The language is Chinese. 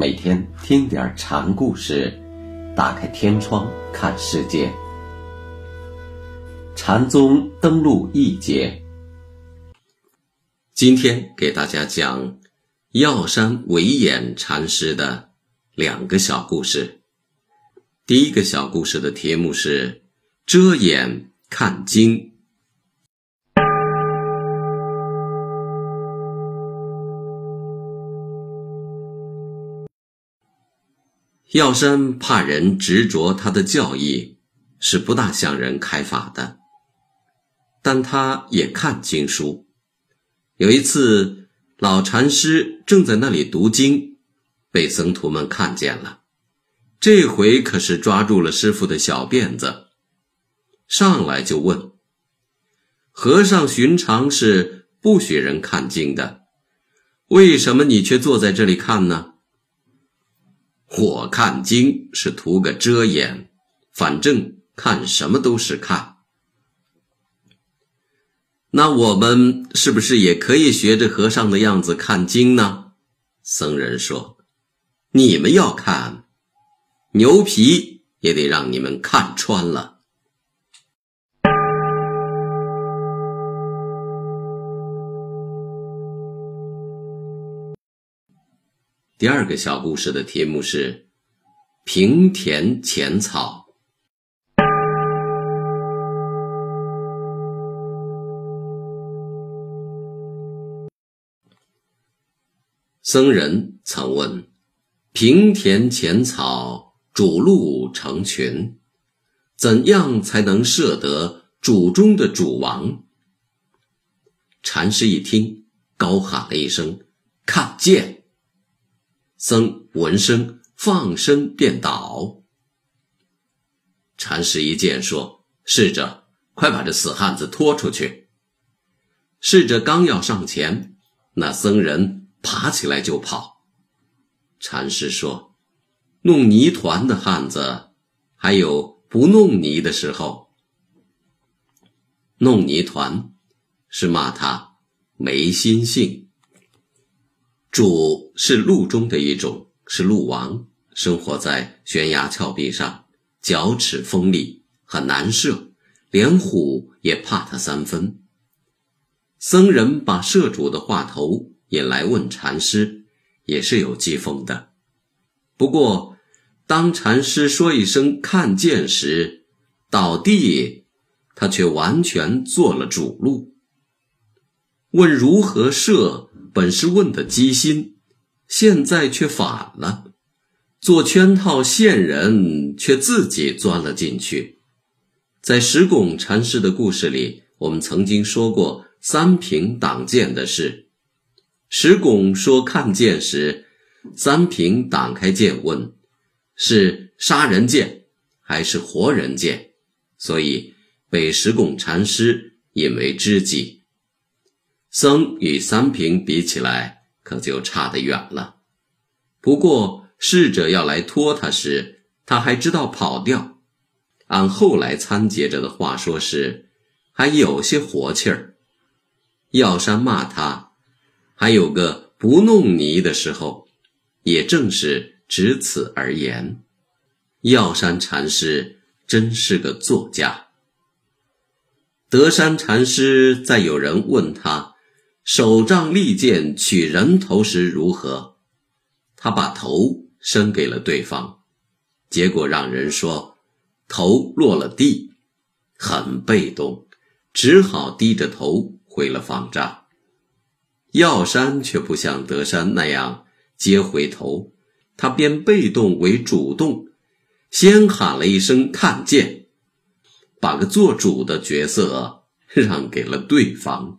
每天听点禅故事，打开天窗看世界。禅宗登陆一节，今天给大家讲药山惟演禅师的两个小故事。第一个小故事的题目是“遮眼看经”。药山怕人执着他的教义，是不大向人开法的。但他也看经书。有一次，老禅师正在那里读经，被僧徒们看见了。这回可是抓住了师傅的小辫子，上来就问：“和尚寻常是不许人看经的，为什么你却坐在这里看呢？”火看经是图个遮掩，反正看什么都是看。那我们是不是也可以学着和尚的样子看经呢？僧人说：“你们要看，牛皮也得让你们看穿了。”第二个小故事的题目是“平田浅草”。僧人曾问：“平田浅草，主鹿成群，怎样才能摄得主中的主王？”禅师一听，高喊了一声：“看见！”僧闻声放声便倒。禅师一见说：“侍者，快把这死汉子拖出去。”侍者刚要上前，那僧人爬起来就跑。禅师说：“弄泥团的汉子，还有不弄泥的时候。弄泥团，是骂他没心性。”主是鹿中的一种，是鹿王，生活在悬崖峭壁上，角齿锋利，很难射，连虎也怕他三分。僧人把社主的话头引来问禅师，也是有讥讽的。不过，当禅师说一声“看见”时，倒地，他却完全做了主鹿。问如何射？本是问的机心，现在却反了，做圈套陷人，却自己钻了进去。在石拱禅师的故事里，我们曾经说过三平挡剑的事。石拱说看剑时，三平挡开剑问：是杀人剑还是活人剑？所以被石拱禅师引为知己。僧与三平比起来，可就差得远了。不过侍者要来拖他时，他还知道跑掉。按后来参结者的话说，是还有些活气儿。药山骂他，还有个不弄泥的时候，也正是只此而言。药山禅师真是个作家。德山禅师在有人问他。手杖利剑取人头时如何？他把头伸给了对方，结果让人说头落了地，很被动，只好低着头回了方丈。药山却不像德山那样接回头，他变被动为主动，先喊了一声“看见”，把个做主的角色让给了对方。